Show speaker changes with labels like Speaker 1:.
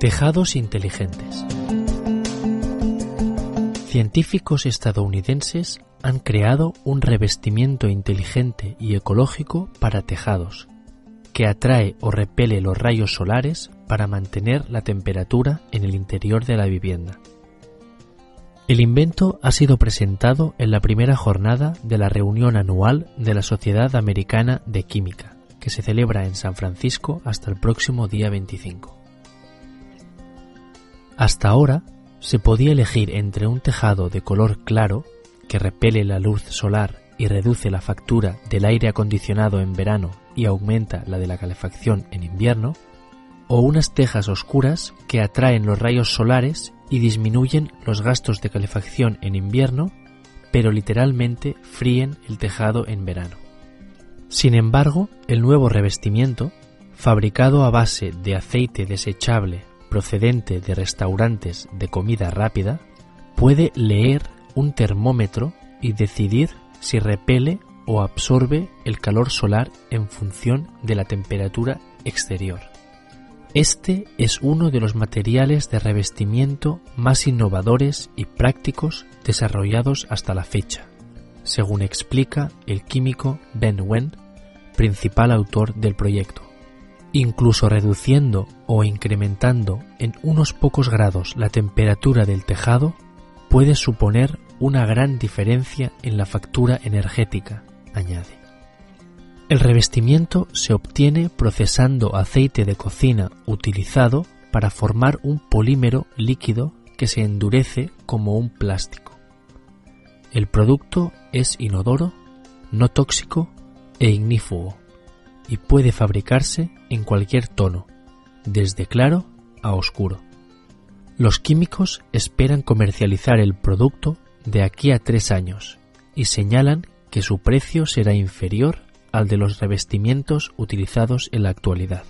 Speaker 1: Tejados inteligentes. Científicos estadounidenses han creado un revestimiento inteligente y ecológico para tejados, que atrae o repele los rayos solares para mantener la temperatura en el interior de la vivienda. El invento ha sido presentado en la primera jornada de la reunión anual de la Sociedad Americana de Química, que se celebra en San Francisco hasta el próximo día 25. Hasta ahora se podía elegir entre un tejado de color claro, que repele la luz solar y reduce la factura del aire acondicionado en verano y aumenta la de la calefacción en invierno, o unas tejas oscuras que atraen los rayos solares y disminuyen los gastos de calefacción en invierno, pero literalmente fríen el tejado en verano. Sin embargo, el nuevo revestimiento, fabricado a base de aceite desechable procedente de restaurantes de comida rápida, puede leer un termómetro y decidir si repele o absorbe el calor solar en función de la temperatura exterior. Este es uno de los materiales de revestimiento más innovadores y prácticos desarrollados hasta la fecha, según explica el químico Ben Wen, principal autor del proyecto incluso reduciendo o incrementando en unos pocos grados la temperatura del tejado, puede suponer una gran diferencia en la factura energética, añade. El revestimiento se obtiene procesando aceite de cocina utilizado para formar un polímero líquido que se endurece como un plástico. El producto es inodoro, no tóxico e ignífugo y puede fabricarse en cualquier tono, desde claro a oscuro. Los químicos esperan comercializar el producto de aquí a tres años y señalan que su precio será inferior al de los revestimientos utilizados en la actualidad.